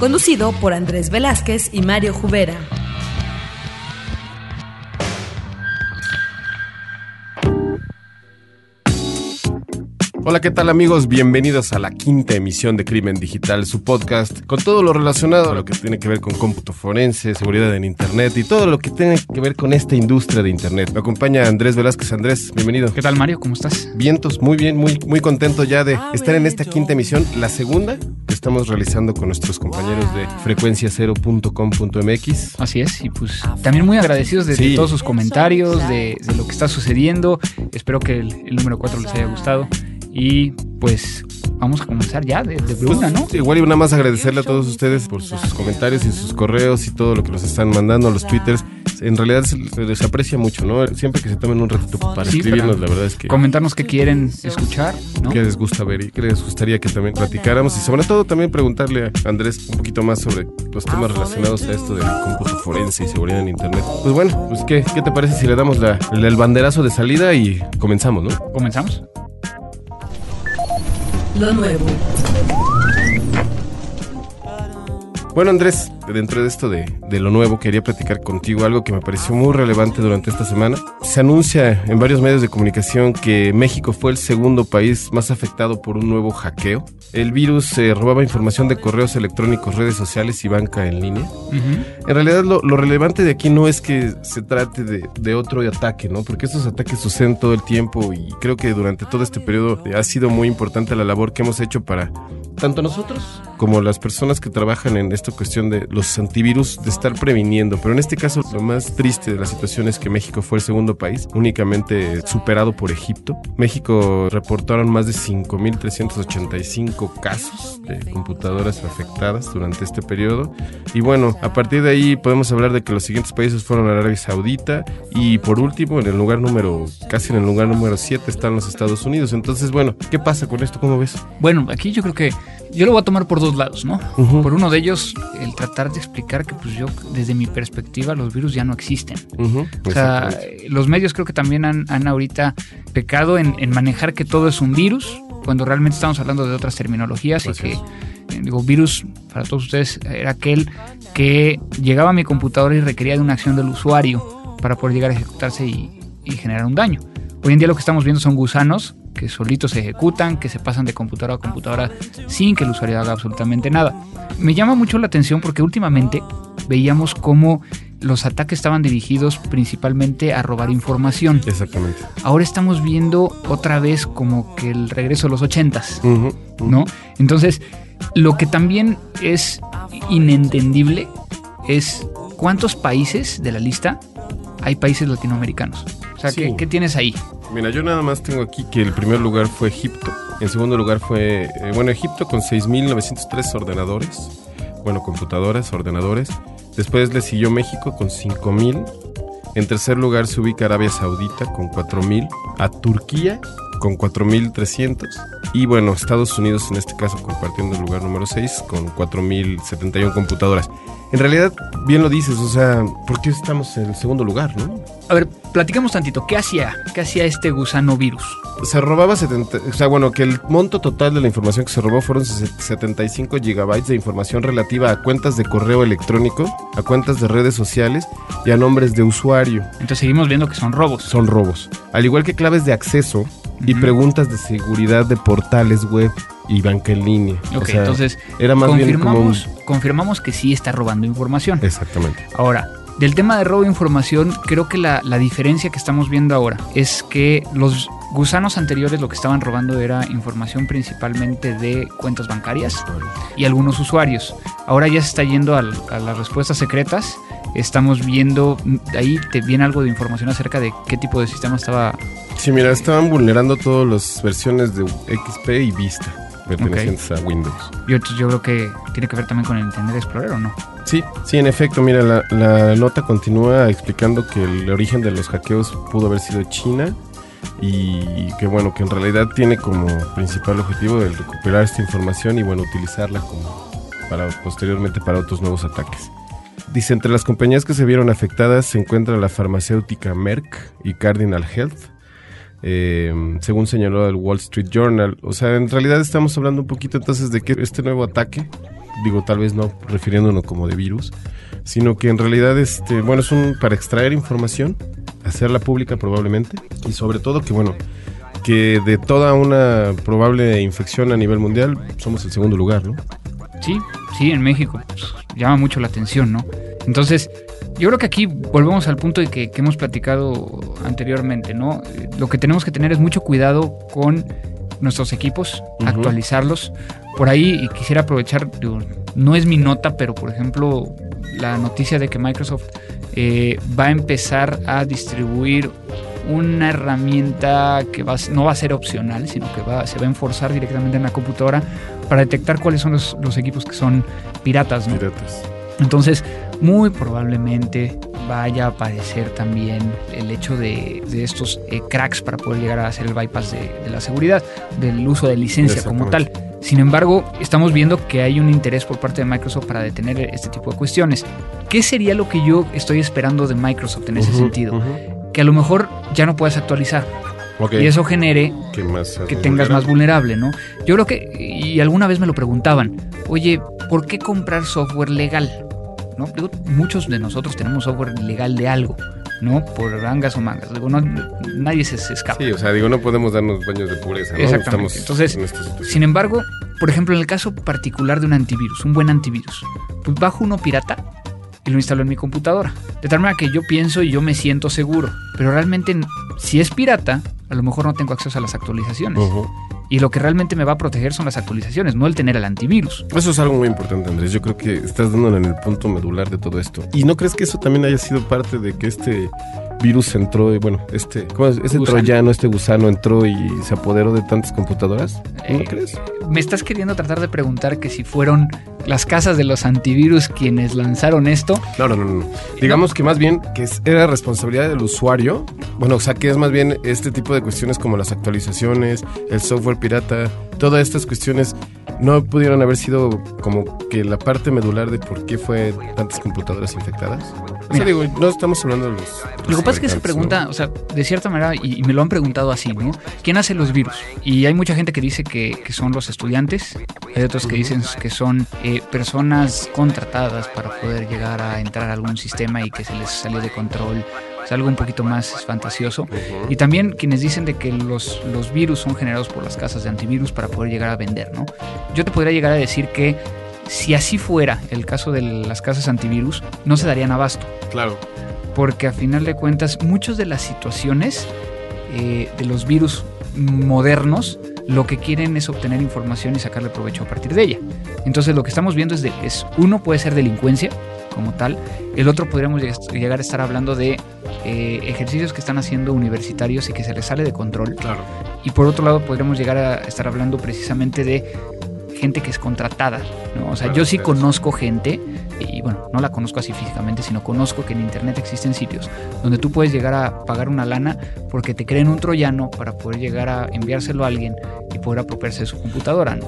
Conducido por Andrés Velázquez y Mario Jubera. Hola, ¿qué tal amigos? Bienvenidos a la quinta emisión de Crimen Digital, su podcast, con todo lo relacionado a lo que tiene que ver con cómputo forense, seguridad en Internet y todo lo que tiene que ver con esta industria de Internet. Me acompaña Andrés Velázquez. Andrés, bienvenido. ¿Qué tal Mario? ¿Cómo estás? Vientos, muy bien, muy, muy contento ya de estar en esta quinta emisión, la segunda que estamos realizando con nuestros compañeros de frecuenciacero.com.mx. Así es, y pues también muy agradecidos de, Sí. de todos sus comentarios, de, de lo que está sucediendo. Espero que el, el número 4 les haya gustado. Y pues vamos a comenzar ya de, de Pues, una, ¿no? Igual y nada más agradecerle a todos ustedes por sus comentarios y sus correos y todo lo que nos están mandando, los twitters. En realidad se, les aprecia mucho, ¿no? Siempre que se tomen un ratito para Sí, escribirnos, la verdad es que... Comentarnos qué quieren escuchar, ¿no? qué les gusta ver y qué les gustaría que también platicáramos y sobre todo también preguntarle a Andrés un poquito más sobre los temas relacionados a esto del cómputo forense y seguridad en internet. Pues bueno, pues qué, qué te parece si le damos la- el banderazo de salida y comenzamos, ¿no? ¿Comenzamos? Bueno, Andrés, dentro de esto de, de lo nuevo, quería platicar contigo algo que me pareció muy relevante durante esta semana. Se anuncia en varios medios de comunicación que México fue el segundo país más afectado por un nuevo hackeo. El virus eh, robaba información de correos electrónicos, redes sociales y banca en línea. Ujú. En realidad lo, lo relevante de aquí no es que se trate de, de otro ataque, ¿no? Porque estos ataques suceden todo el tiempo y creo que durante todo este periodo ha sido muy importante la labor que hemos hecho para tanto nosotros como las personas que trabajan en esta cuestión de los antivirus de estar previniendo. Pero en este caso lo más triste de la situación es que México fue el segundo país, únicamente superado por Egipto. México reportaron más de 5.385 casos de computadoras afectadas durante este periodo. Y bueno, a partir de ahí podemos hablar de que los siguientes países fueron Arabia Saudita y por último, en el lugar número, casi en el lugar número 7 están los Estados Unidos. Entonces, bueno, ¿qué pasa con esto? ¿Cómo ves? Bueno, aquí yo creo que yo lo voy a tomar por dos lados, ¿no? Por uno de ellos, el tratar de explicar que pues yo, desde mi perspectiva, los virus ya no existen. O sea, los medios creo que también han, han ahorita pecado en, en manejar que todo es un virus, cuando realmente estamos hablando de otras terminologías y que, es. eh, digo, virus para todos ustedes era aquel que llegaba a mi computadora y requería de una acción del usuario para poder llegar a ejecutarse y, y generar un daño. Hoy en día lo que estamos viendo son gusanos que solitos se ejecutan, que se pasan de computadora a computadora sin que el usuario haga absolutamente nada. Me llama mucho la atención porque últimamente veíamos cómo los ataques estaban dirigidos principalmente a robar información. Exactamente. Ahora estamos viendo otra vez como que el regreso a los ochentas. ¿no? Entonces, lo que también es inentendible es cuántos países de la lista hay países latinoamericanos. O sea, Sí. ¿qué, qué tienes ahí? Mira, yo nada más tengo aquí que el primer lugar fue Egipto. En segundo lugar fue, eh, bueno, Egipto con 6.903 ordenadores. Bueno, computadoras, ordenadores. Después le siguió México con 5.000. En tercer lugar se ubica Arabia Saudita con 4.000. A Turquía con 4.300. Y bueno, Estados Unidos en este caso compartiendo el lugar número 6 con 4.071 computadoras. En realidad, bien lo dices, o sea, ¿por qué estamos en el segundo lugar, no? A ver, platicamos tantito. ¿Qué hacía? ¿Qué hacía este gusano virus? se robaba 70, o sea, bueno, que el monto total de la información que se robó fueron ses- 75 gigabytes de información relativa a cuentas de correo electrónico, a cuentas de redes sociales y a nombres de usuario. Entonces seguimos viendo que son robos. Son robos. Al igual que claves de acceso y preguntas de seguridad de portales web y banca en línea. O Ok, sea, entonces era más bien como un... confirmamos, confirmamos que sí está robando información. Exactamente. Ahora, del tema de robo de información, creo que la, la diferencia que estamos viendo ahora es que los gusanos anteriores lo que estaban robando era información principalmente de cuentas bancarias y algunos usuarios. Ahora ya se está yendo a las respuestas secretas. Estamos viendo, ahí te viene algo de información acerca de qué tipo de sistema estaba Sí, mira, estaban vulnerando todas las versiones de XP y Vista. pertenecientes a Windows. Yo, yo creo que tiene que ver también con el Internet Explorer, ¿o no? Sí, sí, en efecto, mira, la, la nota continúa explicando que el origen de los hackeos pudo haber sido China y que bueno, que en realidad tiene como principal objetivo el recuperar esta información y bueno, utilizarla como para posteriormente para otros nuevos ataques. Dice, entre las compañías que se vieron afectadas se encuentra la farmacéutica Merck y Cardinal Health, eh, según señaló el Wall Street Journal. O sea, en realidad estamos hablando un poquito entonces de que este nuevo ataque, digo tal vez no refiriéndonos como de virus, sino que en realidad este, bueno, es un para extraer información, hacerla pública probablemente, y sobre todo que bueno, que de toda una probable infección a nivel mundial somos el segundo lugar, ¿no? Sí, sí, en México. Pues, llama mucho la atención, ¿no? Entonces, yo creo que aquí volvemos al punto de que, que hemos platicado anteriormente, ¿no? Lo que tenemos que tener es mucho cuidado con nuestros equipos, actualizarlos. Por ahí y quisiera aprovechar, digo, no es mi nota, pero por ejemplo, la noticia de que Microsoft eh, va a empezar a distribuir una herramienta que va, no va a ser opcional, sino que va, se va a enforzar directamente en la computadora para detectar cuáles son los, los equipos que son piratas. ¿no? Piratas. Entonces, muy probablemente vaya a aparecer también el hecho de, de estos eh, cracks para poder llegar a hacer el bypass de, de la seguridad, del uso de licencia como tal. Sin embargo, estamos viendo que hay un interés por parte de Microsoft para detener este tipo de cuestiones. ¿Qué sería lo que yo estoy esperando de Microsoft en ese sentido? Que a lo mejor ya no puedas actualizar Y eso genere que más que tengas más vulnerable, ¿no? Yo creo que, y alguna vez me lo preguntaban, oye, ¿por qué comprar software legal? ¿No? Digo, muchos de nosotros tenemos software legal de algo, ¿no? Por angas o mangas. Digo, no, nadie se, se escapa. Sí, o sea, digo, no podemos darnos baños de pureza, ¿no? Exactamente. Entonces, en. Sin embargo, por ejemplo, en el caso particular de un antivirus, un buen antivirus, pues bajo uno pirata y lo instalo en mi computadora. De tal manera que yo pienso y yo me siento seguro. Pero realmente, si es pirata, a lo mejor no tengo acceso a las actualizaciones. Y lo que realmente me va a proteger son las actualizaciones, no el tener el antivirus. Eso es algo muy importante, Andrés. Yo creo que estás dando en el punto medular de todo esto. ¿Y no crees que eso también haya sido parte de que este virus entró y, bueno, este, ¿cómo es? Gusano. troyano, este gusano entró y se apoderó de tantas computadoras? ¿No Eh, crees? Me estás queriendo tratar de preguntar que si fueron las casas de los antivirus quienes lanzaron esto. No, no, no, no. Digamos que más bien que era responsabilidad del usuario. Bueno, o sea, que es más bien este tipo de cuestiones como las actualizaciones, el software pirata, todas estas cuestiones no pudieron haber sido como que la parte medular de por qué fue tantas computadoras infectadas. O sea, digo, no estamos hablando de los... Lo que pasa es que se pregunta, o sea, de cierta manera, y, y me lo han preguntado así, ¿no? ¿Quién hace los virus? Y hay mucha gente que dice que, que son los estudiantes, hay otros que dicen que son eh, personas contratadas para poder llegar a entrar a algún sistema y que se les sale de control. Es algo un poquito más fantasioso. ¿no? Ujú. Y también quienes dicen de que los, los virus son generados por las casas de antivirus para poder llegar a vender, ¿no? Yo te podría llegar a decir que si así fuera el caso de las casas antivirus, no se darían abasto Claro. porque a final de cuentas muchas de las situaciones eh, de los virus modernos lo que quieren es obtener información y sacarle provecho a partir de ella. Entonces lo que estamos viendo es, de, es uno puede ser delincuencia como tal, el otro podríamos lleg- llegar a estar hablando de eh, ejercicios que están haciendo universitarios y que se les sale de control. Claro. Y por otro lado podríamos llegar a estar hablando precisamente de gente que es contratada. ¿no? O sea, yo sí conozco gente, y bueno, no la conozco así físicamente, sino conozco que en Internet existen sitios donde tú puedes llegar a pagar una lana porque te creen un troyano para poder llegar a enviárselo a alguien y poder apropiarse de su computadora. ¿no?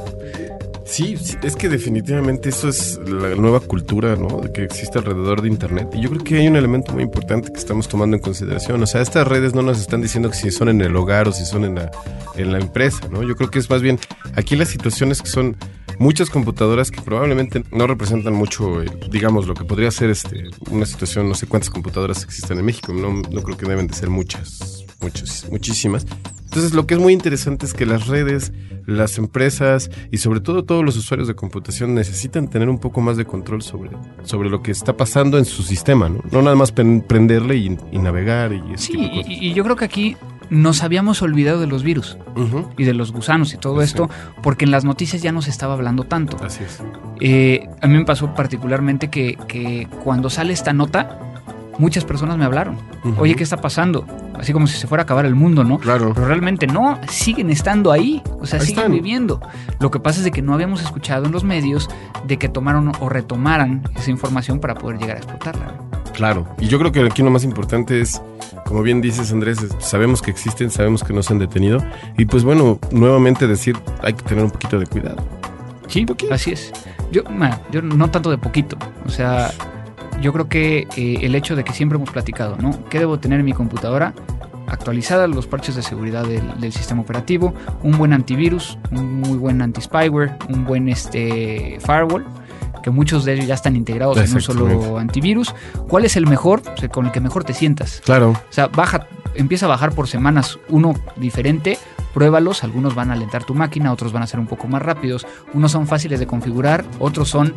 Sí, sí, es que definitivamente eso es la nueva cultura, ¿no? Que existe alrededor de Internet. Y yo creo que hay un elemento muy importante que estamos tomando en consideración. O sea, estas redes no nos están diciendo que si son en el hogar o si son en la, en la empresa, ¿no? Yo creo que es más bien aquí las situaciones que son muchas computadoras que probablemente no representan mucho, eh, digamos, lo que podría ser este, una situación, no sé cuántas computadoras existen en México. No, no creo que deben de ser muchas, muchas, muchísimas. Entonces, lo que es muy interesante es que las redes, las empresas y sobre todo todos los usuarios de computación necesitan tener un poco más de control sobre, sobre lo que está pasando en su sistema, ¿no? No nada más prenderle y, y navegar y Sí, y, yo creo que aquí nos habíamos olvidado de los virus y de los gusanos y todo Sí. esto porque en las noticias ya no se estaba hablando tanto. Así es. Eh, a mí me pasó particularmente que, que cuando sale esta nota, muchas personas me hablaron. Oye, ¿qué está pasando? así como si se fuera a acabar el mundo, ¿no? Claro. Pero realmente no, siguen estando ahí, o sea, Ahí siguen están. viviendo. Lo que pasa es de que no habíamos escuchado en los medios de que tomaron o retomaran esa información para poder llegar a explotarla. Claro, y yo creo que aquí lo más importante es, como bien dices Andrés, sabemos que existen, sabemos que no se han detenido, y pues bueno, nuevamente decir, hay que tener un poquito de cuidado. Sí, así es. Yo, yo no tanto de poquito. O sea, yo creo que eh, el hecho de que siempre hemos platicado, ¿no? ¿Qué debo tener en mi computadora? Actualizada los parches de seguridad del, del sistema operativo, un buen antivirus, un muy buen anti-spyware, un buen este, firewall, que muchos de ellos ya están integrados en un solo antivirus. ¿Cuál es el mejor? O sea, con el que mejor te sientas. Claro, O sea, baja, empieza a bajar por semanas uno diferente, pruébalos, algunos van a alentar tu máquina, otros van a ser un poco más rápidos, unos son fáciles de configurar, otros son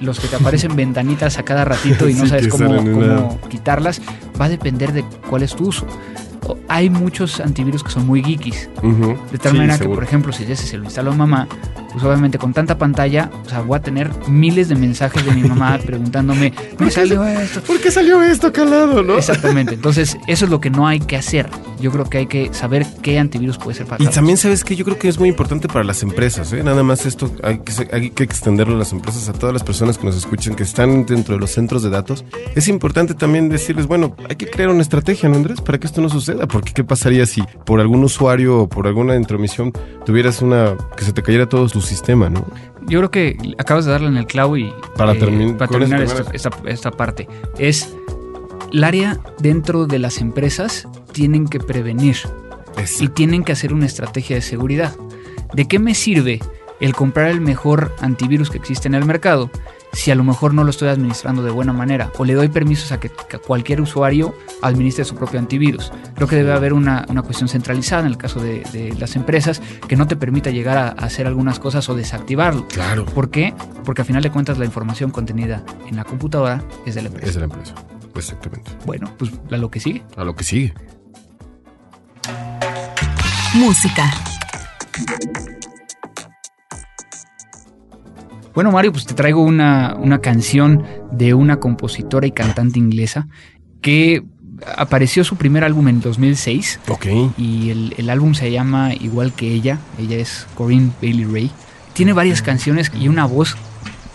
los que te aparecen ventanitas a cada ratito y no Sí, sabes cómo, cómo quitarlas, va a depender de cuál es tu uso. Hay muchos antivirus que son muy geekis, ujú, de tal sí, manera que, por ejemplo, si ese se lo instaló a mamá, pues obviamente con tanta pantalla, o sea, voy a tener miles de mensajes de mi mamá preguntándome, me salió esto, ¿Por qué salió esto calado, no? Exactamente. Entonces, eso es lo que no hay que hacer. Yo creo que hay que saber qué antivirus puede ser para Y también sabes que yo creo que es muy importante para las empresas, ¿eh? Nada más esto hay que, se- hay que extenderlo a las empresas, a todas las personas que nos escuchan, que están dentro de los centros de datos. Es importante también decirles, bueno, hay que crear una estrategia, ¿no, Andrés? Para que esto no suceda. Porque ¿qué pasaría si por algún usuario o por alguna intromisión tuvieras una... que se te cayera todo tu sistema, ¿no? Yo creo que acabas de darle en el clavo y Para eh, termin- para terminar esta, esta parte es el área dentro de las empresas tienen que prevenir y tienen que hacer una estrategia de seguridad. ¿De qué me sirve el comprar el mejor antivirus que existe en el mercado si a lo mejor no lo estoy administrando de buena manera o le doy permisos a que, que cualquier usuario administre su propio antivirus? Creo que debe haber una, una cuestión centralizada en el caso de, de las empresas que no te permita llegar a, a hacer algunas cosas o desactivarlo. Claro. ¿Por qué? Porque a final de cuentas la información contenida en la computadora es de la empresa. Es de la empresa. Exactamente. Bueno, pues a lo que sigue. A lo que sigue. Música. Bueno, Mario, pues te traigo una, una canción de una compositora y cantante inglesa que apareció su primer álbum en 2006 Ok. y el, el álbum se llama igual que ella, ella es Corinne Bailey Ray. Tiene varias canciones y una voz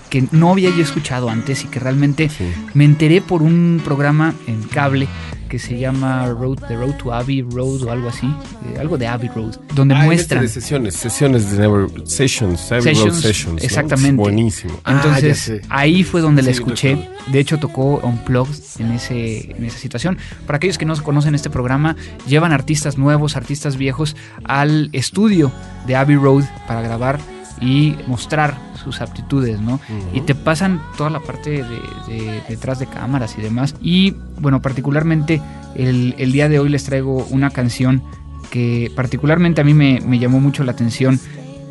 que no había yo escuchado antes y que realmente Sí. me enteré por un programa en cable que se llama Road, The Road to Abbey Road o algo así, eh, algo de Abbey Road, donde Ah, este muestran de sesiones, sesiones de Never, Sessions, Abbey Road Sessions, Sessions. ¿no? exactamente. Buenísimo. Ah, Entonces ahí fue donde la Sí, escuché. recuerdo. De hecho tocó Unplugged en, ese, en esa situación. Para aquellos que no conocen este programa, llevan artistas nuevos, artistas viejos al estudio de Abbey Road para grabar y mostrar sus aptitudes, ¿no? Y te pasan toda la parte de, de- detrás de cámaras y demás. Y bueno, particularmente el, el día de hoy les traigo una canción que particularmente a mí me, me llamó mucho la atención,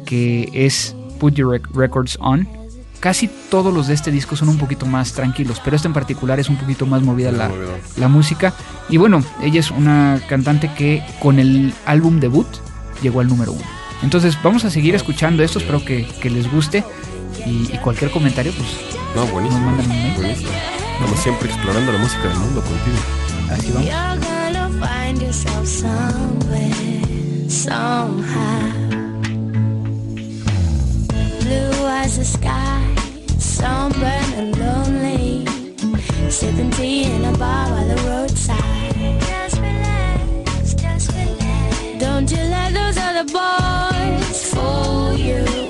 que es Put Your Rec- Records On. Casi todos los de este disco son un poquito más tranquilos, pero este en particular es un poquito más movida la, la música. Y bueno, ella es una cantante que con el álbum debut llegó al número uno. Entonces vamos a seguir escuchando esto, espero que, que les guste. Y, y cualquier comentario, pues No, buenísimo. Nos mandan un mail. Como siempre, explorando la música del mundo contigo. así vamos. You're gonna find yourself somewhere, somehow. Blue as the sky, sunburned and lonely. Sipping tea in a bar by the roadside. Just relax, just relax. Don't you let those other boys fool you.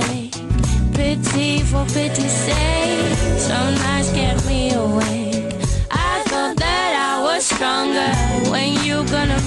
take. pity for pity's sake. Some nights kept me awake. I thought that I was stronger. When you gonna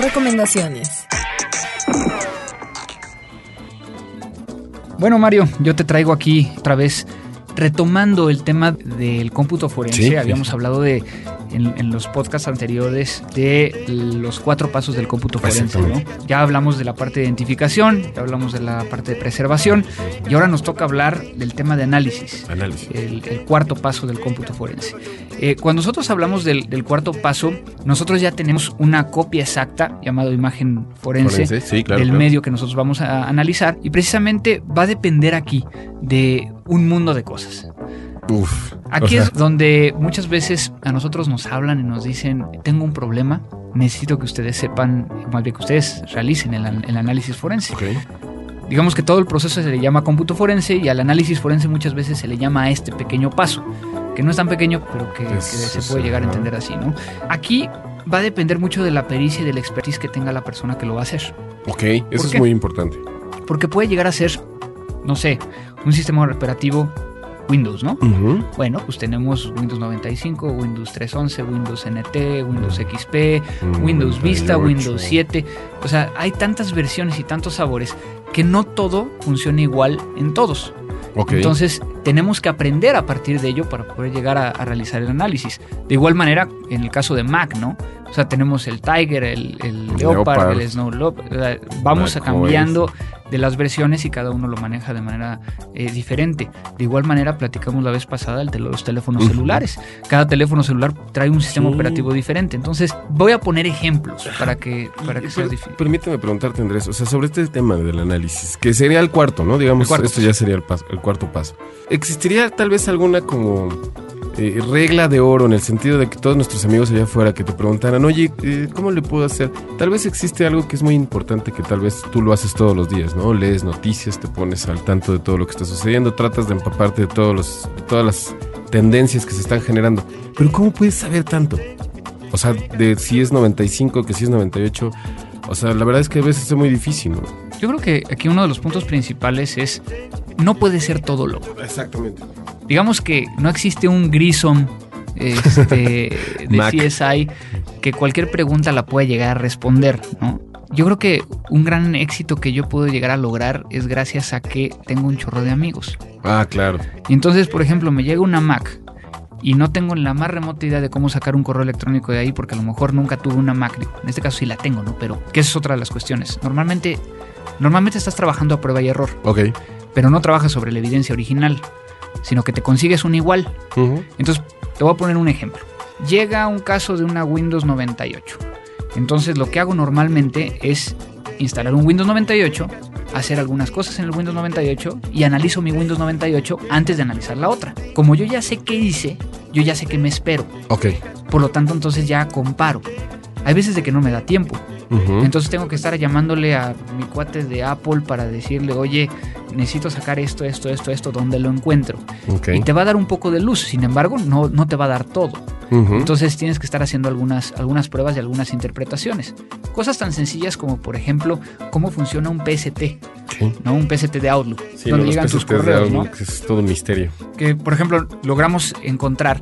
Recomendaciones. Bueno, Mario, yo te traigo aquí otra vez retomando el tema del cómputo forense. Sí, Habíamos sí. hablado de en, en los podcasts anteriores de los cuatro pasos del cómputo forense. ¿no? Ya hablamos de la parte de identificación, ya hablamos de la parte de preservación y ahora nos toca hablar del tema de análisis. Análisis. El, el cuarto paso del cómputo forense. Eh, cuando nosotros hablamos del, del cuarto paso, nosotros ya tenemos una copia exacta, llamado imagen forense, Forense, sí, claro, del claro. medio que nosotros vamos a analizar y precisamente va a depender aquí de un mundo de cosas. Uf. Aquí sea, es donde muchas veces a nosotros nos hablan y nos dicen, tengo un problema, necesito que ustedes sepan, más bien que ustedes realicen el, an- el análisis forense. Digamos que todo el proceso se le llama cómputo forense y al análisis forense muchas veces se le llama a este pequeño paso, que no es tan pequeño, pero que, se puede llegar a entender así, ¿no? Aquí va a depender mucho de la pericia y del expertise que tenga la persona que lo va a hacer. Ok, eso es qué? muy importante. Porque puede llegar a ser, no sé, un sistema operativo Windows, ¿no? Bueno, pues tenemos Windows 95, Windows 3.11, Windows NT, Windows XP, Mm, Windows Vista, 98. Windows 7. O sea, hay tantas versiones y tantos sabores que no todo funciona igual en todos. Entonces, tenemos que aprender a partir de ello para poder llegar a, a realizar el análisis. De igual manera, en el caso de Mac, ¿no? O sea, tenemos el Tiger, el, el Leopard, Leopard. el Snow Leopard. Vamos Mac a cambiando de las versiones y cada uno lo maneja de manera eh, diferente. De igual manera, platicamos la vez pasada el de los teléfonos celulares. Cada teléfono celular trae un sistema Sí. operativo diferente. Entonces, voy a poner ejemplos para que, para que sea Per- difícil. Permíteme preguntarte, Andrés, o sea, sobre este tema del análisis, que sería el cuarto, ¿no? Digamos, cuarto esto ya sería el, paso- el cuarto paso. ¿Existiría tal vez alguna como eh, regla de oro en el sentido de que todos nuestros amigos allá afuera que te preguntaran, oye, eh, ¿cómo le puedo hacer? Tal vez existe algo que es muy importante que tal vez tú lo haces todos los días, ¿no? Lees noticias, te pones al tanto de todo lo que está sucediendo, tratas de empaparte de, todos los, de todas las tendencias que se están generando. Pero ¿cómo puedes saber tanto? O sea, de si es 95, que si es 98. O sea, la verdad es que a veces es muy difícil, ¿no? Yo creo que aquí uno de los puntos principales es no puede ser todo loco. Exactamente. Digamos que no existe un Grissom este, de. CSI que cualquier pregunta la pueda llegar a responder, ¿no? Yo creo que un gran éxito que yo puedo llegar a lograr es gracias a que tengo un chorro de amigos. Ah, claro. Y entonces, por ejemplo, me llega una Mac y no tengo la más remota idea de cómo sacar un correo electrónico de ahí porque a lo mejor nunca tuve una Mac. En este caso sí la tengo, ¿no? Pero que esa es otra de las cuestiones. Normalmente, normalmente estás trabajando a prueba y error, Ok. Pero no trabajas sobre la evidencia original, sino que te consigues un igual. Entonces, te voy a poner un ejemplo. Llega un caso de una Windows 98. Entonces, lo que hago normalmente es instalar un Windows 98, hacer algunas cosas en el Windows 98 y analizo mi Windows 98 antes de analizar la otra. Como yo ya sé qué hice, yo ya sé qué me espero. Ok. Por lo tanto, entonces ya comparo. Hay veces de que no me da tiempo. Entonces tengo que estar llamándole a mi cuate de Apple para decirle, oye, necesito sacar esto, esto, esto, esto, ¿dónde lo encuentro? Y te va a dar un poco de luz, sin embargo, no, no te va a dar todo. Entonces tienes que estar haciendo algunas, algunas pruebas y algunas interpretaciones. Cosas tan sencillas como, por ejemplo, cómo funciona un PST, Sí. ¿no? Un PST de Outlook, Sí, donde llegan tus de correos, ¿no? Es todo un misterio. Que, por ejemplo, logramos encontrar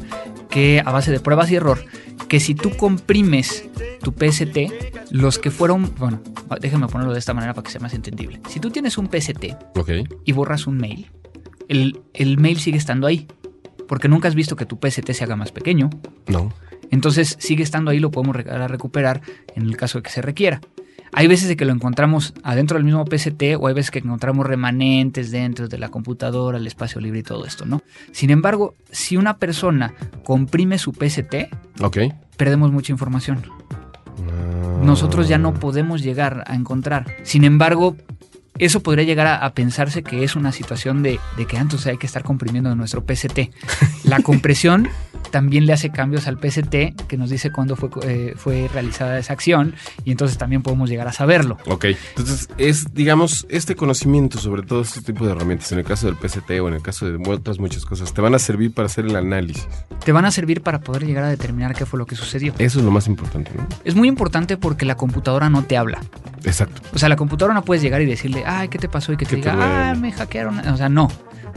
que a base de pruebas y error, que si tú comprimes tu PST, los que fueron, bueno, déjenme ponerlo de esta manera para que sea más entendible. Si tú tienes un PST y borras un mail, el, el mail sigue estando ahí. Porque nunca has visto que tu PST se haga más pequeño. No. Entonces sigue estando ahí, lo podemos recuperar en el caso de que se requiera. Hay veces de que lo encontramos adentro del mismo PST o hay veces que encontramos remanentes dentro de la computadora, el espacio libre y todo esto, ¿no? Sin embargo, si una persona comprime su PST, Ok. perdemos mucha información. Ah. Nosotros ya no podemos llegar a encontrar. Sin embargo, eso podría llegar a, a pensarse que es una situación de, de que antes hay que estar comprimiendo nuestro PST. La compresión también le hace cambios al PST que nos dice cuándo fue, eh, fue realizada esa acción y entonces también podemos llegar a saberlo. Ok, entonces es, digamos, este conocimiento sobre todo este tipo de herramientas, en el caso del PCT o en el caso de otras muchas cosas, te van a servir para hacer el análisis. Te van a servir para poder llegar a determinar qué fue lo que sucedió. Eso es lo más importante, ¿no? Es muy importante porque la computadora no te habla. Exacto. O sea, la computadora no puedes llegar y decirle, ay, ¿qué te pasó? Y que te ¿Qué te diga, ah, me hackearon. O sea, no.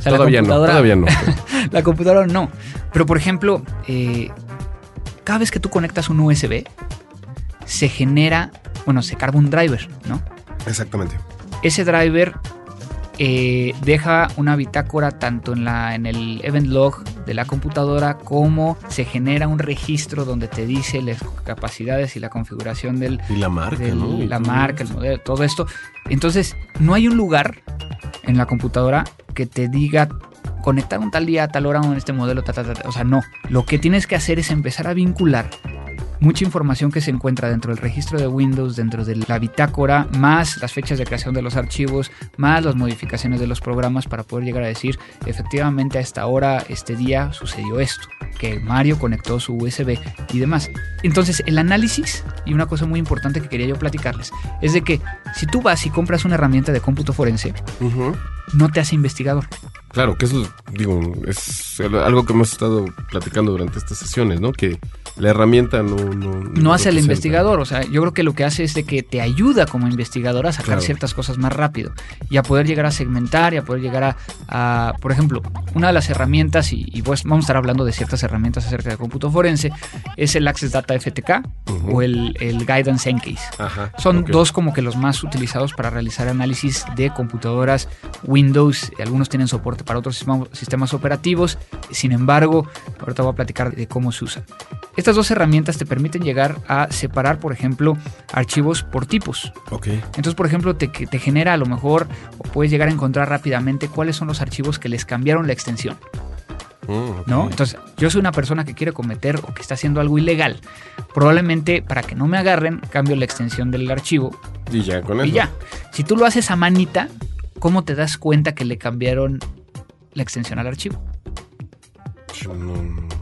O sea, la todavía no, computadora- todavía no. La computadora no. Pero por ejemplo, eh, cada vez que tú conectas un USB, se genera, bueno, se carga un driver, ¿no? Exactamente. Ese driver eh, deja una bitácora tanto en, la, en el event log de la computadora como se genera un registro donde te dice las capacidades y la configuración del, Y la marca, del- ¿no? Y la marca, el modelo, todo esto. Entonces, no hay un lugar en la computadora que te diga conectar un tal día a tal hora con este modelo, ta, ta, ta. o sea, no. Lo que tienes que hacer es empezar a vincular mucha información que se encuentra dentro del registro de Windows, dentro de la bitácora, más las fechas de creación de los archivos, más las modificaciones de los programas para poder llegar a decir, efectivamente a esta hora, este día sucedió esto, que Mario conectó su USB y demás. Entonces, el análisis, y una cosa muy importante que quería yo platicarles, es de que si tú vas y compras una herramienta de cómputo forense, no te hace investigador. Claro, que eso, digo, es algo que hemos estado platicando durante estas sesiones, ¿no? Que la herramienta no... No, no hace al investigador. O sea, yo creo que lo que hace es de que te ayuda como investigador a sacar Claro. ciertas cosas más rápido y a poder llegar a segmentar y a poder llegar a, a- por ejemplo, una de las herramientas, y, y pues vamos a estar hablando de ciertas herramientas acerca de cómputo forense, es el Access Data FTK o el, el Guidance Encase. Ajá. Son dos como que los más utilizados para realizar análisis de computadoras Windows. Algunos tienen soporte para otros sistema- sistemas operativos. Sin embargo, ahorita voy a platicar de cómo se usan. Estas dos herramientas te permiten llegar a separar, por ejemplo, archivos por tipos. Ok. Entonces, por ejemplo, te, te genera a lo mejor, o puedes llegar a encontrar rápidamente cuáles son los archivos que les cambiaron la extensión. Mm. ¿no? Entonces, yo soy una persona que quiere cometer o que está haciendo algo ilegal. Probablemente para que no me agarren, cambio la extensión del archivo Y ya con eso. y ya. Si tú lo haces a manita, ¿cómo te das cuenta que le cambiaron la extensión al archivo? No, no.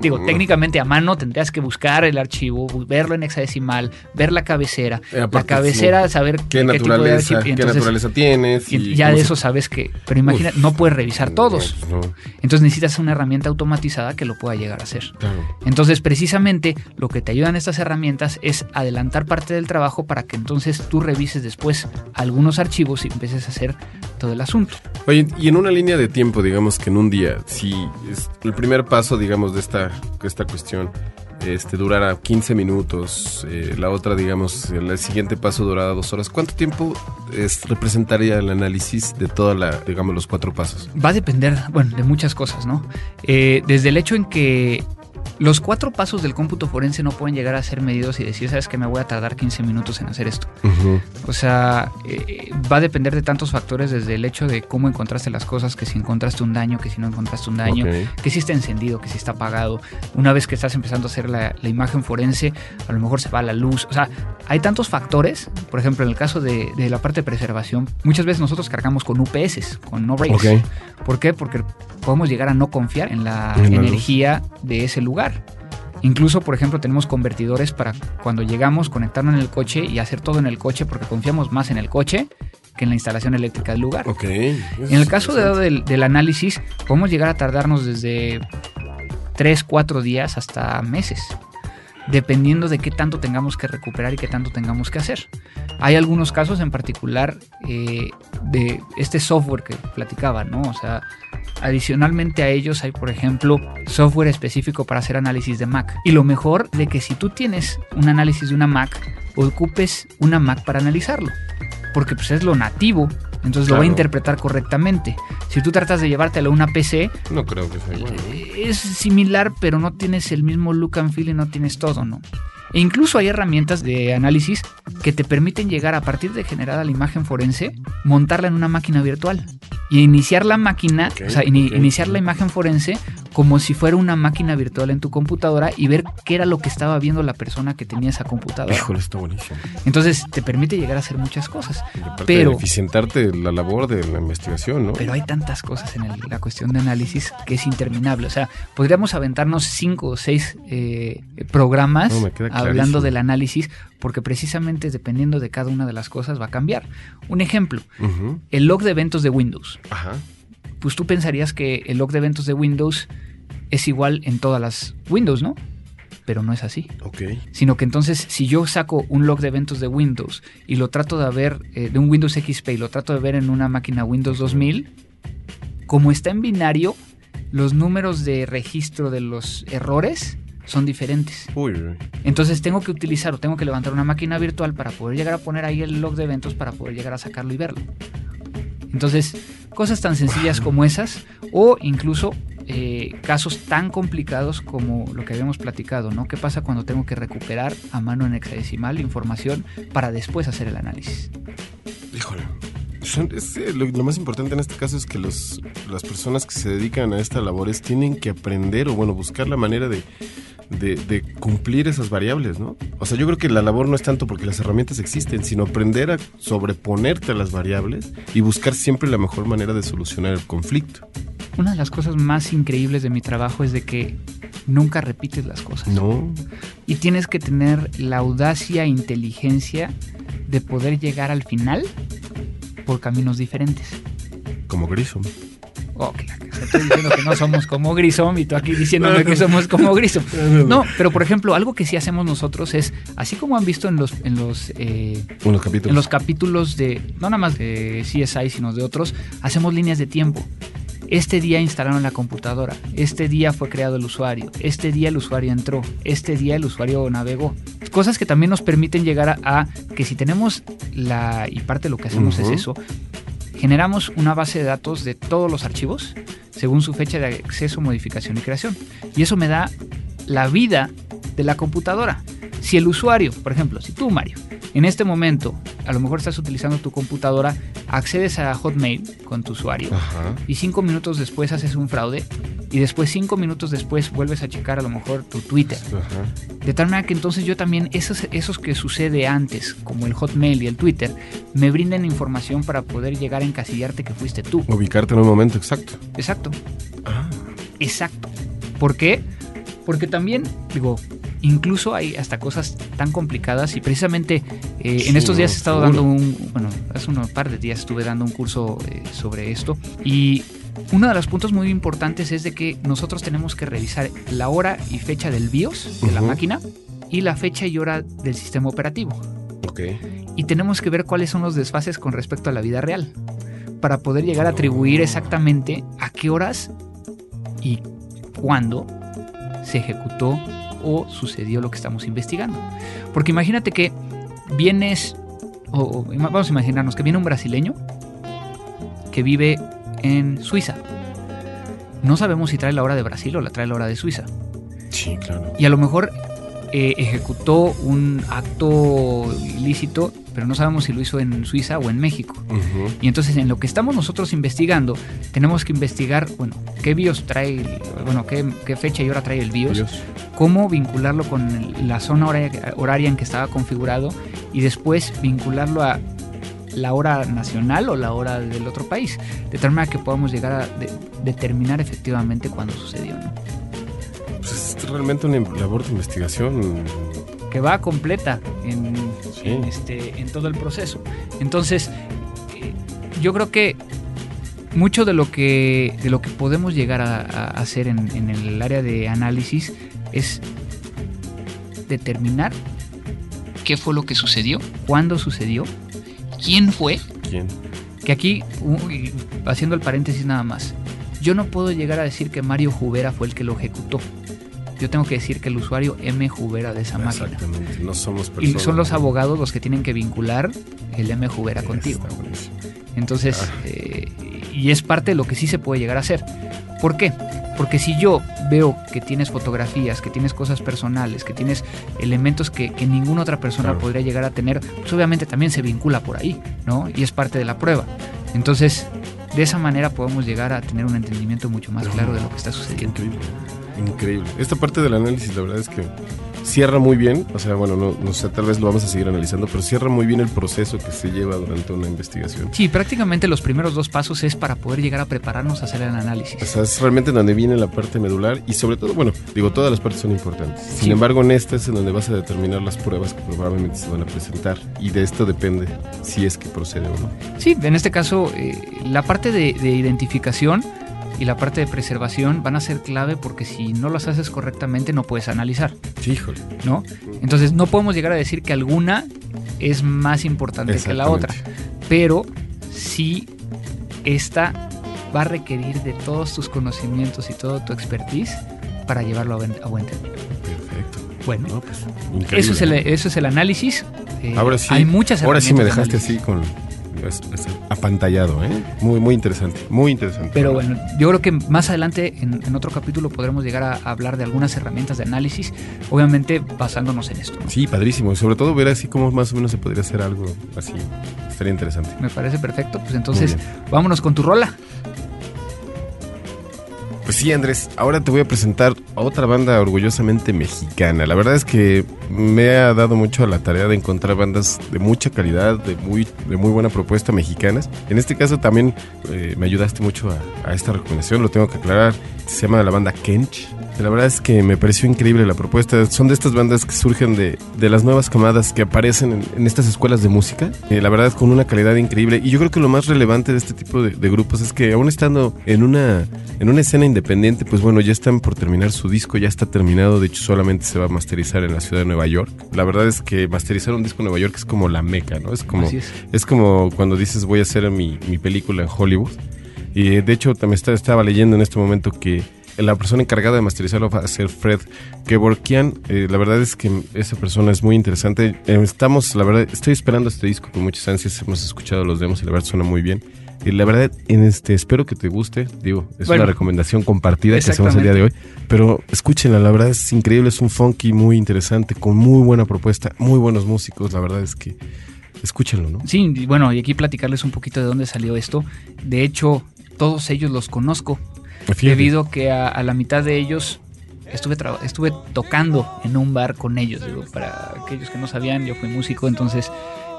Digo, técnicamente a mano tendrías que buscar el archivo, verlo en hexadecimal, ver la cabecera. Eh, la cabecera, saber ¿Qué, tipo de naturaleza, archivo. y qué entonces- naturaleza tienes? y ya de se- eso sabes que. Pero imagina, no puedes revisar todos. No, no, Entonces necesitas una herramienta automatizada que lo pueda llegar a hacer. claro. Entonces, precisamente lo que te ayudan estas herramientas es adelantar parte del trabajo para que entonces tú revises después algunos archivos y empieces a hacer todo el asunto. Oye, y en una línea de tiempo, digamos que en un día, si es el primer paso, digamos, de esta, esta cuestión este, durara 15 minutos, eh, la otra, digamos, el siguiente paso durara dos horas, ¿cuánto tiempo es, representaría el análisis de toda la, digamos, los cuatro pasos? Va a depender, bueno, de muchas cosas, ¿no? Eh, desde el hecho en que los cuatro pasos del cómputo forense no pueden llegar a ser medidos y decir, sabes que me voy a tardar 15 minutos en hacer esto. O sea, eh, va a depender de tantos factores, desde el hecho de cómo encontraste las cosas, que si encontraste un daño, que si no encontraste un daño, que si está encendido, que si está apagado. Una vez que estás empezando a hacer la, la imagen forense, a lo mejor se va la luz. O sea, hay tantos factores. Por ejemplo, en el caso de, de la parte de preservación, muchas veces nosotros cargamos con UPS, con no. Ok. ¿Por qué? Porque podemos llegar a no confiar en la En la luz. energía de ese lugar. Incluso, por ejemplo, tenemos convertidores para cuando llegamos conectarlo en el coche y hacer todo en el coche porque confiamos más en el coche que en la instalación eléctrica del lugar. Ok. En el caso de- del, del análisis, podemos llegar a tardarnos desde 3, 4 días hasta meses, dependiendo de qué tanto tengamos que recuperar y qué tanto tengamos que hacer. Hay algunos casos en particular eh, de este software que platicaba, ¿no? O sea, adicionalmente a ellos hay, por ejemplo, software específico para hacer análisis de Mac. Y lo mejor de que si tú tienes un análisis de una Mac, ocupes una Mac para analizarlo. Porque pues es lo nativo, entonces lo va a interpretar correctamente. Si tú tratas de llevártelo a una PC, No creo que sea igual. ¿no? es similar, pero no tienes el mismo look and feel y no tienes todo, ¿no? E incluso hay herramientas de análisis que te permiten llegar a partir de generada la imagen forense, montarla en una máquina virtual y iniciar la máquina, o sea, iniciar la imagen forense como si fuera una máquina virtual en tu computadora y ver qué era lo que estaba viendo la persona que tenía esa computadora. Híjole, está buenísimo. Entonces te permite llegar a hacer muchas cosas. Pero- eficientarte la labor de la investigación, ¿no? Pero hay tantas cosas en el- la cuestión de análisis que es interminable. O sea, podríamos aventarnos cinco o seis eh, programas No, me queda hablando clarísimo. del análisis, porque precisamente dependiendo de cada una de las cosas va a cambiar. Un ejemplo, el log de eventos de Windows. Ajá. Pues tú pensarías que el log de eventos de Windows es igual en todas las Windows, ¿no? Pero no es así. Ok. Sino que entonces, si yo saco un log de eventos de Windows y lo trato de ver, eh, de un Windows XP y lo trato de ver en una máquina Windows 2000, como está en binario, los números de registro de los errores son diferentes. Uy, uy. Entonces tengo que utilizar o tengo que levantar una máquina virtual para poder llegar a poner ahí el log de eventos para poder llegar a sacarlo y verlo. Entonces, cosas tan sencillas como esas o incluso eh, casos tan complicados como lo que habíamos platicado, ¿no? ¿Qué pasa cuando tengo que recuperar a mano en hexadecimal información para después hacer el análisis? Híjole. Son- es, lo, lo más importante en este caso es que los, las personas que se dedican a esta labores tienen que aprender o bueno, buscar la manera de, de, de cumplir esas variables, ¿no? O sea, yo creo que la labor no es tanto porque las herramientas existen, sino aprender a sobreponerte a las variables y buscar siempre la mejor manera de solucionar el conflicto. Una de las cosas más increíbles de mi trabajo es de que nunca repites las cosas. No, Y tienes que tener la audacia e inteligencia de poder llegar al final por caminos diferentes. como Grissom. Que estoy diciendo que no somos como Grisom y tú aquí diciéndome que somos como Grisom. No, pero por ejemplo, algo que sí hacemos nosotros es, así como han visto en los, en los, eh, capítulos. en los capítulos de, no nada más de CSI, sino de otros, hacemos líneas de tiempo. Este día instalaron la computadora, este día fue creado el usuario, este día el usuario entró, este día el usuario navegó. Cosas que también nos permiten llegar a, a que si tenemos la, y parte de lo que hacemos es eso, generamos una base de datos de todos los archivos según su fecha de acceso, modificación y creación. Y eso me da la vida de la computadora. Si el usuario, por ejemplo, si tú, Mario, en este momento a lo mejor estás utilizando tu computadora, accedes a Hotmail con tu usuario Ajá. y cinco minutos después haces un fraude y después cinco minutos después vuelves a checar a lo mejor tu Twitter. Ajá. De tal manera que entonces yo también, esos, esos que sucede antes, como el Hotmail y el Twitter, me brinden información para poder llegar a encasillarte que fuiste tú. Ubicarte en un momento exacto. Exacto. Ah, Exacto. ¿Por qué? Porque también, digo, incluso hay hasta cosas tan complicadas y precisamente eh, en estos días he estado dando un, bueno, hace unos par de días estuve dando un curso eh, sobre esto y uno de los puntos muy importantes es de que nosotros tenemos que revisar la hora y fecha del BIOS de la máquina y la fecha y hora del sistema operativo. Ok. y tenemos que ver cuáles son los desfases con respecto a la vida real para poder llegar a atribuir exactamente a qué horas y cuándo se ejecutó o sucedió lo que estamos investigando. Porque imagínate que vienes, o, vamos a imaginarnos que viene un brasileño que vive en Suiza. No sabemos si trae la hora de Brasil o la trae la hora de Suiza Sí, claro. y a lo mejor eh, ejecutó un acto ilícito, pero no sabemos si lo hizo en Suiza o en México. Ujú. Y entonces en lo que estamos nosotros investigando, tenemos que investigar, bueno, qué BIOS trae, bueno, qué, qué fecha y hora trae el BIOS, Dios. cómo vincularlo con la zona horaria, horaria en que estaba configurado y después vincularlo a la hora nacional o la hora del otro país, de tal manera que podamos llegar a de- determinar efectivamente cuándo sucedió, ¿no? Pues es realmente una labor de investigación. que va completa en, Sí. este, en todo el proceso. Entonces, eh, yo creo que mucho de lo que, de lo que podemos llegar a, a hacer en, en el área de análisis es determinar qué fue lo que sucedió, cuándo sucedió, quién fue, ¿Quién? que aquí, haciendo el paréntesis nada más, yo no puedo llegar a decir que Mario Jubera fue el que lo ejecutó. Yo tengo que decir que el usuario M. Jubera de esa máquina. Exactamente, no somos Y personas. son los abogados los que tienen que vincular el M. Jubera contigo. Entonces, Ah. eh, y es parte de lo que sí se puede llegar a hacer. ¿Por qué? Porque si yo veo que tienes fotografías, que tienes cosas personales, que tienes elementos que, que ninguna otra persona Claro. podría llegar a tener, pues obviamente también se vincula por ahí, ¿no? Y es parte de la prueba. Entonces, de esa manera podemos llegar a tener un entendimiento mucho más claro de lo que está sucediendo. Increíble. Esta parte del análisis, la verdad es que cierra muy bien. O sea, bueno, no, no sé, tal vez lo vamos a seguir analizando, pero cierra muy bien el proceso que se lleva durante una investigación. Sí, prácticamente los primeros dos pasos es para poder llegar a prepararnos a hacer el O análisis. sea, es realmente donde viene la parte medular y sobre todo, bueno, digo, todas las partes son importantes. Sin Sí. embargo, en esta es en donde vas a determinar las pruebas que probablemente se van a presentar y de esto depende si es que procede o no. Sí, en este caso, eh, la parte de, de identificación y la parte de preservación van a ser clave porque si no las haces correctamente no puedes analizar, Sí, híjole. ¿no? Entonces no podemos llegar a decir que alguna es más importante que la otra, pero sí esta va a requerir de todos tus conocimientos y todo tu expertise para llevarlo a buen, a buen término. Perfecto. Bueno, No, pues, eso es, el, eso es el análisis. Eh, Ahora sí, hay muchas ahora sí me dejaste así con es- es apantallado, ¿eh? Muy, muy interesante, muy interesante. Pero bueno, yo creo que más adelante en, en otro capítulo podremos llegar a, a hablar de algunas herramientas de análisis, obviamente basándonos en esto. ¿no? Sí, padrísimo. Y sobre todo ver así cómo más o menos se podría hacer algo así. Estaría interesante. Me parece perfecto. Pues entonces, vámonos con tu rola. Pues sí, Andrés, ahora te voy a presentar a otra banda orgullosamente mexicana. La verdad es que me ha dado mucho a la tarea de encontrar bandas de mucha calidad, de muy, de muy buena propuesta mexicanas. En este caso también eh, me ayudaste mucho a, a esta recomendación, lo tengo que aclarar. Se llama la banda Kench. La verdad es que me pareció increíble la propuesta. Son de estas bandas que surgen de, de las nuevas camadas que aparecen en, en estas escuelas de música. Eh, la verdad con una calidad increíble. Y yo creo que lo más relevante de este tipo de, de grupos es que aún estando en una, en una escena independiente, pues bueno, ya están por terminar su disco, ya está terminado. De hecho, solamente se va a masterizar en la ciudad de Nueva York. La verdad es que masterizar un disco en Nueva York es como la meca, ¿no? Es como, es. es como cuando dices voy a hacer mi, mi película en Hollywood. Y de hecho también está- estaba leyendo en este momento que la persona encargada de masterizarlo va a ser Fred Kevorkian. Eh, la verdad es que esa persona es muy interesante. Eh, estamos, la verdad, estoy esperando este disco con muchas ansias. Hemos escuchado los demos y la verdad suena muy bien. Y la verdad, en este, espero que te guste. Digo, es Bueno, una recomendación compartida que hacemos el día de hoy. Pero escúchenla, la verdad es increíble. Es un funky muy interesante, con muy buena propuesta, muy buenos músicos. La verdad es que escúchenlo, ¿no? Sí, bueno, y aquí platicarles un poquito de dónde salió esto. De hecho, todos ellos los conozco, Fíjate. debido que a, a la mitad de ellos estuve, estuve tocando en un bar con ellos. Digo, para aquellos que no sabían, yo fui músico, entonces,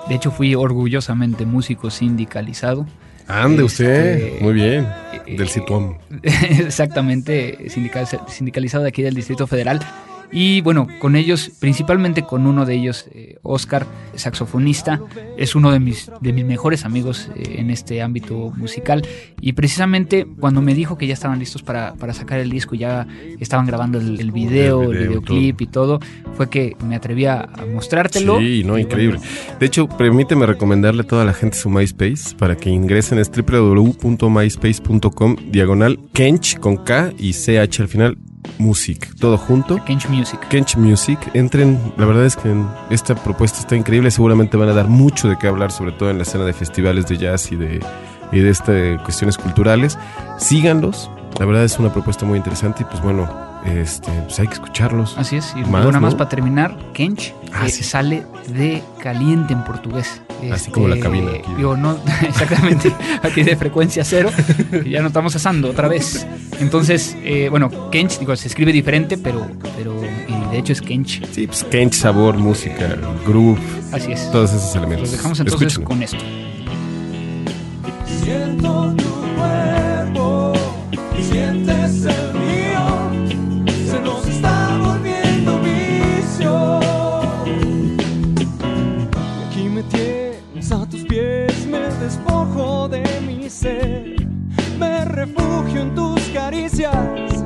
de hecho, fui orgullosamente músico sindicalizado. Ande usted. Este, Muy bien. eh, Del Situom. Exactamente, sindical- sindicalizado de aquí del Distrito Federal. Y bueno, con ellos, principalmente con uno de ellos, eh, Oscar, saxofonista, es uno de mis, de mis mejores amigos eh, en este ámbito musical. Y precisamente cuando me dijo que ya estaban listos para, para sacar el disco, ya estaban grabando el, el video, El el, video, videoclip y todo, fue que me atreví a, mostrártelo. Sí, no, increíble. bueno, De hecho, permíteme recomendarle a toda la gente su MySpace para que ingresen es www.myspace.com diagonal Kench con K y CH al final Music, todo junto. Kench Music. Kench Music, entren, la verdad es que esta propuesta está increíble, seguramente van a dar mucho de qué hablar, sobre todo en la escena de festivales de jazz y de, y de este, cuestiones culturales. Síganlos, la verdad es una propuesta muy interesante y pues bueno, este, pues hay que escucharlos. Así es, y Más, bueno, nada más para terminar, Kench Ah, sí. sale de caliente en portugués. Este, Así como la cabina aquí. Digo, no, exactamente, aquí de frecuencia cero, ya no estamos asando otra vez. Entonces, eh, bueno, Kench, digo, se escribe diferente, pero, pero de hecho es Kench. Sí, pues Kench, sabor, música, groove, Así es. todos esos elementos. Los dejamos entonces Escúchenlo. con esto. Siento tu cuerpo, sientes el me refugio en tus caricias,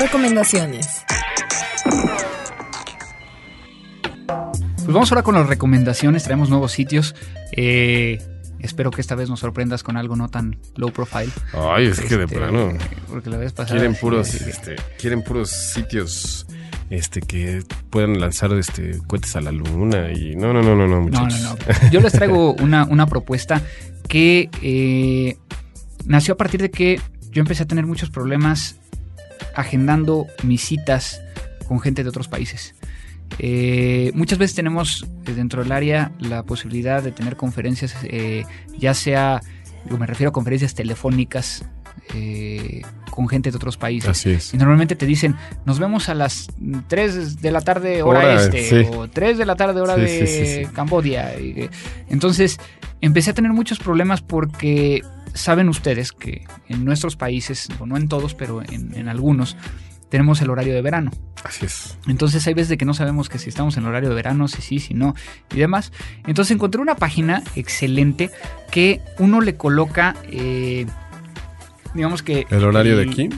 Recomendaciones. Pues vamos ahora con las recomendaciones. Traemos nuevos sitios. Eh, espero que esta vez nos sorprendas con algo no tan low profile. Ay, es que de Este, plano. Porque la vez pasada. Quieren sí, puros, sí, este, quieren puros sitios este que puedan lanzar este cohetes a la luna y no no no no no No, muchachos. no, no. Yo les traigo una, una propuesta que eh, nació a partir de que yo empecé a tener muchos problemas agendando mis citas con gente de otros países. Eh, muchas veces tenemos eh, dentro del área la posibilidad de tener conferencias, eh, ya sea, digo, me refiero a conferencias telefónicas eh, con gente de otros países. Así es. Y normalmente te dicen, nos vemos a las 3 de la tarde hora, Hora, este, sí. o 3 de la tarde hora Sí, de sí. Cambodia. Entonces, empecé a tener muchos problemas porque saben ustedes que en nuestros países, no en todos, pero en, en algunos, tenemos el horario de verano. Así es. Entonces hay veces de que no sabemos que si estamos en horario de verano, si sí, si no y demás. Entonces encontré una página excelente que uno le coloca, eh, digamos que... El horario de aquí.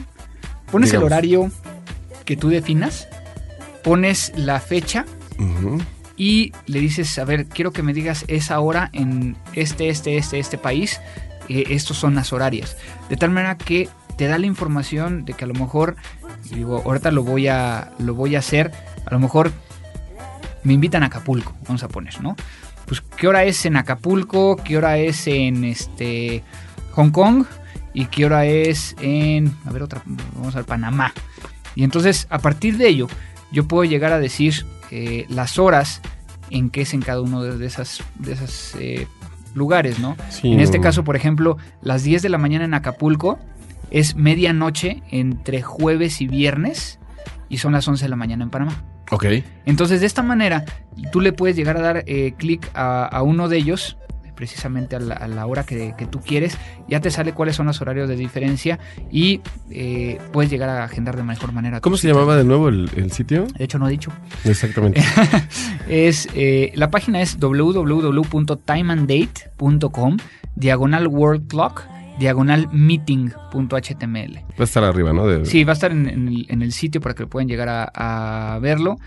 Pones el horario que tú definas, pones la fecha y le dices, a ver, quiero que me digas esa hora en este, este, este, este país. Eh, estos son las horarias. De tal manera que te da la información de que a lo mejor, digo, ahorita lo voy a, lo voy a hacer, a lo mejor me invitan a Acapulco, vamos a poner, ¿no? Pues qué hora es en Acapulco, qué hora es en este Hong Kong y qué hora es en, a ver otra, vamos a ver, Panamá. Y entonces a partir de ello yo puedo llegar a decir eh, las horas en que es en cada uno de esas, de esas eh, lugares, ¿no? Sí, en este caso, por ejemplo, las 10 de la mañana en Acapulco es medianoche entre jueves y viernes y son las 11 de la mañana en Panamá. Ok. Entonces, de esta manera, tú le puedes llegar a dar eh, clic a, a uno de ellos, precisamente a la, a la hora que, que tú quieres, ya te sale cuáles son los horarios de diferencia y eh, puedes llegar a agendar de mejor manera. ¿Cómo se llamaba de nuevo el, el sitio? De hecho, no he dicho. Exactamente. Es, eh, la página es www.timeanddate.com, diagonal world clock, diagonal meeting.html. Va a estar arriba, ¿no? De- Sí, va a estar en, en el, en el sitio para que puedan llegar a, a verlo.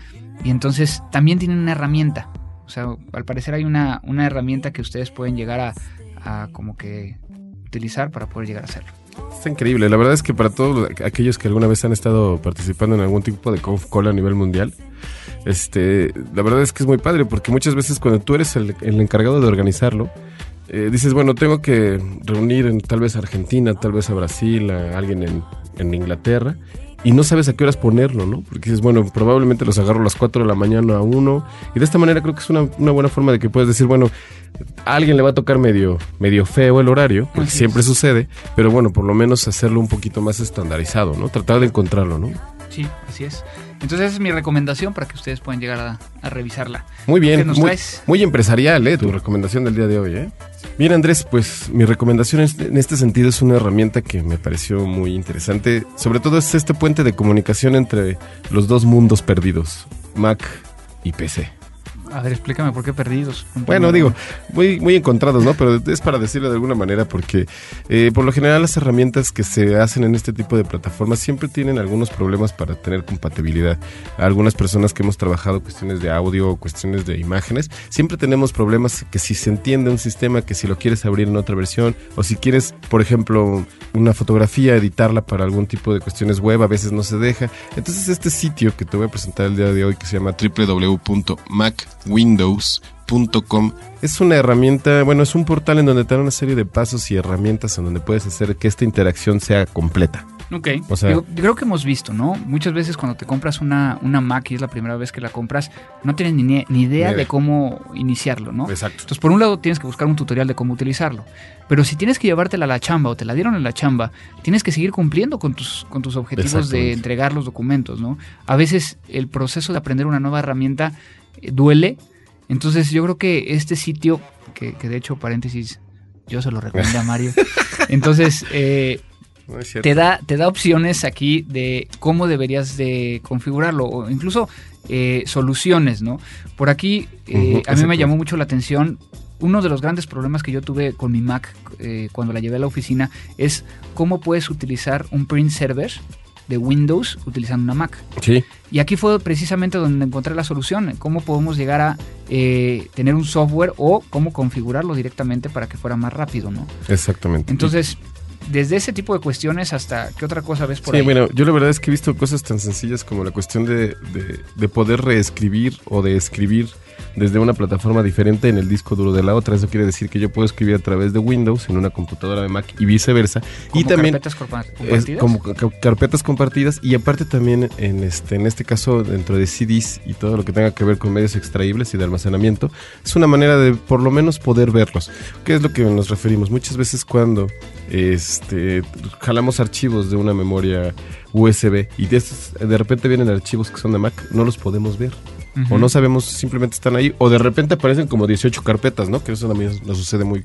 Y entonces también tienen una herramienta. O sea, al parecer hay una, una herramienta que ustedes pueden llegar a, a como que utilizar para poder llegar a hacerlo. Está increíble. La verdad es que para todos aquellos que alguna vez han estado participando en algún tipo de call a nivel mundial, este, la verdad es que es muy padre porque muchas veces cuando tú eres el, el encargado de organizarlo, eh, dices, bueno, tengo que reunir en, tal vez a Argentina, tal vez a Brasil, a alguien en, en Inglaterra. Y no sabes a qué horas ponerlo, ¿no? Porque dices, bueno, probablemente los agarro a las 4 de la mañana a uno. Y de esta manera creo que es una, una buena forma de que puedes decir, bueno, a alguien le va a tocar medio, medio feo el horario, porque Así siempre es. sucede, pero bueno, por lo menos hacerlo un poquito más estandarizado, ¿no? Tratar de encontrarlo, ¿no? Sí, así es. Entonces esa es mi recomendación para que ustedes puedan llegar a, a revisarla. Muy ¿Qué bien, muy, muy empresarial, ¿eh? Tu recomendación del día de hoy, ¿eh? Bien, Andrés, pues mi recomendación es- en este sentido es una herramienta que me pareció muy interesante. Sobre todo es este puente de comunicación entre los dos mundos perdidos, Mac y PC. A ver, explícame por qué perdidos. Bueno, digo, muy, muy encontrados, ¿no? Pero es para decirlo de alguna manera porque eh, por lo general las herramientas que se hacen en este tipo de plataformas siempre tienen algunos problemas para tener compatibilidad. Algunas personas que hemos trabajado cuestiones de audio o cuestiones de imágenes, siempre tenemos problemas que si se entiende un sistema, que si lo quieres abrir en otra versión o si quieres, por ejemplo, una fotografía, editarla para algún tipo de cuestiones web, a veces no se deja. Entonces este sitio que te voy a presentar el día de hoy que se llama www.macwindows.com es una herramienta, bueno, es un portal en donde te da una serie de pasos y herramientas en donde puedes hacer que esta interacción sea completa. Ok. O sea- Digo, yo creo que hemos visto, ¿no? Muchas veces cuando te compras una, una Mac y es la primera vez que la compras, no tienes ni, ni idea Ni idea. de cómo iniciarlo, ¿no? Exacto. Entonces, por un lado, tienes que buscar un tutorial de cómo utilizarlo. Pero si tienes que llevártela a la chamba o te la dieron en la chamba, tienes que seguir cumpliendo con tus, con tus objetivos de entregar los documentos, ¿no? A veces el proceso de aprender una nueva herramienta duele. Entonces, yo creo que este sitio, que, que de hecho, paréntesis, yo se lo recomendé a Mario. Entonces, eh, No te da, te da opciones aquí de cómo deberías de configurarlo o incluso eh, soluciones, ¿no? Por aquí eh, a mí me llamó mucho la atención. Uno de los grandes problemas que yo tuve con mi Mac eh, cuando la llevé a la oficina es cómo puedes utilizar un print server de Windows utilizando una Mac. Sí, Y aquí fue precisamente donde encontré la solución, cómo podemos llegar a eh, tener un software o cómo configurarlo directamente para que fuera más rápido, ¿no? exactamente. Entonces, desde ese tipo de cuestiones hasta qué otra cosa ves por Sí, ahí. bueno, yo la verdad es que he visto cosas tan sencillas como la cuestión de, de- de poder reescribir o de escribir desde una plataforma diferente en el disco duro de la otra. Eso quiere decir que yo puedo escribir a través de Windows en una computadora de Mac y viceversa. y también carpetas es compartidas. como ca- carpetas compartidas y aparte también en este en este caso dentro de CDs y todo lo que tenga que ver con medios extraíbles y de almacenamiento es una manera de por lo menos poder verlos qué es lo que nos referimos muchas veces cuando este jalamos archivos de una memoria USB y de, estos, de repente vienen archivos que son de Mac no los podemos ver O no sabemos simplemente están ahí o de repente aparecen como 18 carpetas no que eso también nos sucede muy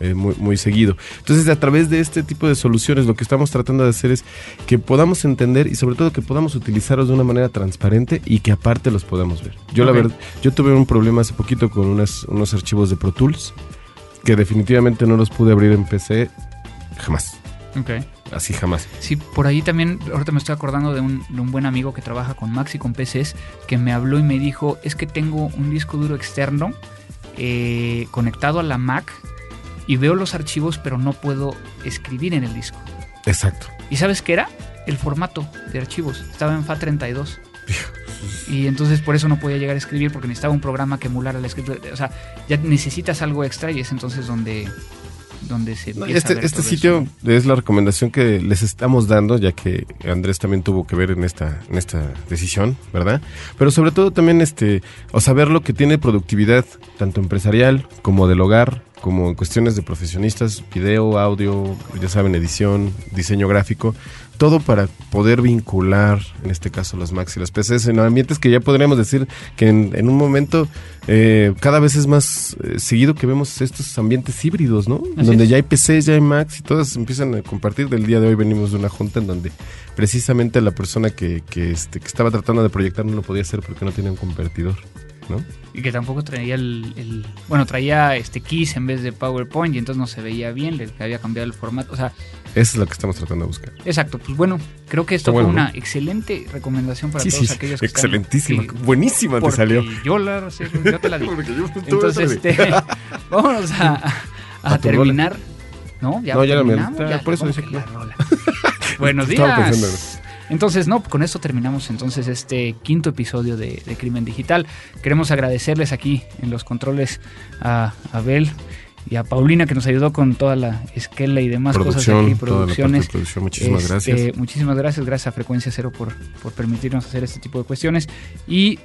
eh, muy, muy seguido. Entonces, a través de este tipo de soluciones, lo que estamos tratando de hacer es que podamos entender y sobre todo que podamos utilizarlos de una manera transparente y que aparte los podamos ver. Yo la verdad, yo tuve un problema hace poquito con unas, unos archivos de Pro Tools que definitivamente no los pude abrir en PC jamás. Ok. Así jamás. Sí, por ahí también, ahorita me estoy acordando de un, de un buen amigo que trabaja con Max y con PCs, que me habló y me dijo, es que tengo un disco duro externo eh, conectado a la Mac y veo los archivos, pero no puedo escribir en el disco. Exacto. ¿Y sabes qué era? El formato de archivos. Estaba en FAT32. Y entonces por eso no podía llegar a escribir porque necesitaba un programa que emulara la escritura. O sea, ya necesitas algo extra y es entonces donde, donde se No, empieza a Este, ver este todo sitio eso. es la recomendación que les estamos dando, ya que Andrés también tuvo que ver en esta, en esta decisión, ¿verdad? Pero sobre todo también este, o saber lo que tiene productividad, tanto empresarial como del hogar, como en cuestiones de profesionistas, video, audio, ya saben, edición, diseño gráfico, todo para poder vincular, en este caso las Macs y las PCs, en ambientes que ya podríamos decir que en, en un momento eh, cada vez es más eh, seguido que vemos estos ambientes híbridos, ¿no? Así donde es. ya hay PCs, ya hay Macs y todas empiezan a compartir. Del día de hoy venimos de una junta en donde precisamente la persona que, que, este, que estaba tratando de proyectar no lo podía hacer porque no tenía un convertidor, ¿no? Y que tampoco traía el, el- bueno, traía este Keys en vez de PowerPoint y entonces no se veía bien, le había cambiado el formato. O sea, Eso es lo que estamos tratando de buscar. exacto, pues bueno, creo que esto bueno, fue ¿no? una excelente recomendación para Sí, todos sí, aquellos que están- excelentísima, que- buenísima te salió. Yo la yo te la di. Entonces, este, vámonos a, a A tu terminar. ¿No? Ya No, ya la terminamos. me- ya, por eso ¿cómo decía que la? Buenos días. Entonces, no, con esto terminamos entonces este quinto episodio de, de Crimen Digital. Queremos agradecerles aquí en los controles a Abel y a Paulina que nos ayudó con toda la esquela y demás Producción, cosas aquí, parte de producciones. producción, muchísimas Este, gracias. Muchísimas gracias, gracias a Frecuencia Cero por, por permitirnos hacer este tipo de cuestiones. Y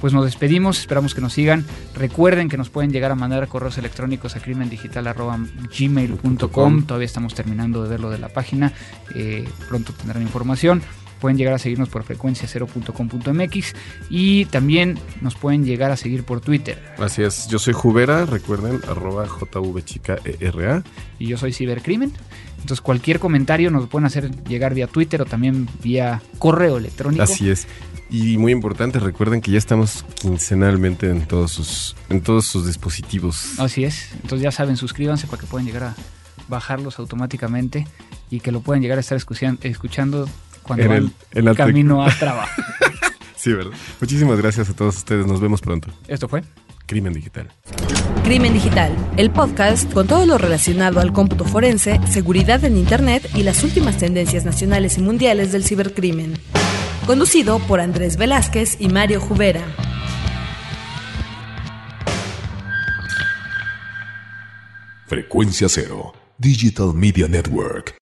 pues nos despedimos, esperamos que nos sigan. Recuerden que nos pueden llegar a mandar correos electrónicos a crimendigital.gmail.com. Todavía estamos terminando de ver lo de la página. eh, pronto tendrán información. Pueden llegar a seguirnos por frecuencia0.com.mx y también nos pueden llegar a seguir por Twitter. Así es, yo soy Jubera, recuerden, arroba JVChicaERA. y yo soy Cibercrimen. Entonces cualquier comentario nos lo pueden hacer llegar vía Twitter o también vía correo electrónico. Así es. Y muy importante, recuerden que ya estamos quincenalmente en todos sus, en todos sus dispositivos. Así es. Entonces ya saben, suscríbanse para que puedan llegar a bajarlos automáticamente y que lo puedan llegar a estar escuchan- escuchando cuando En van el- tec- camino a trabajo. Sí, ¿verdad? Muchísimas gracias a todos ustedes. Nos vemos pronto. Esto fue. Crimen Digital. Crimen Digital, el podcast con todo lo relacionado al cómputo forense, seguridad en Internet y las últimas tendencias nacionales y mundiales del cibercrimen. Conducido por Andrés Velázquez y Mario Jubera. Frecuencia Cero, Digital Media Network.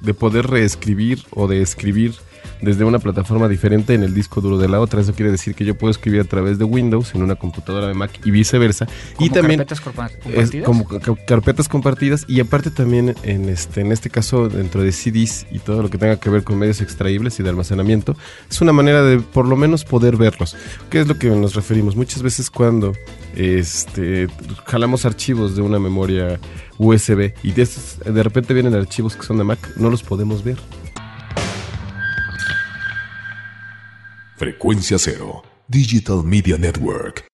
De poder reescribir o de escribir desde una plataforma diferente en el disco duro de la otra. Eso quiere decir que yo puedo escribir a través de Windows en una computadora de Mac y viceversa. y también carpetas es compartidas. como ca- carpetas compartidas y aparte también en este en este caso dentro de CDs y todo lo que tenga que ver con medios extraíbles y de almacenamiento es una manera de por lo menos poder verlos. ¿Qué es lo que nos referimos? Muchas veces cuando este jalamos archivos de una memoria USB y de, estos- de repente vienen archivos que son de Mac, no los podemos ver. Frecuencia Cero, Digital Media Network.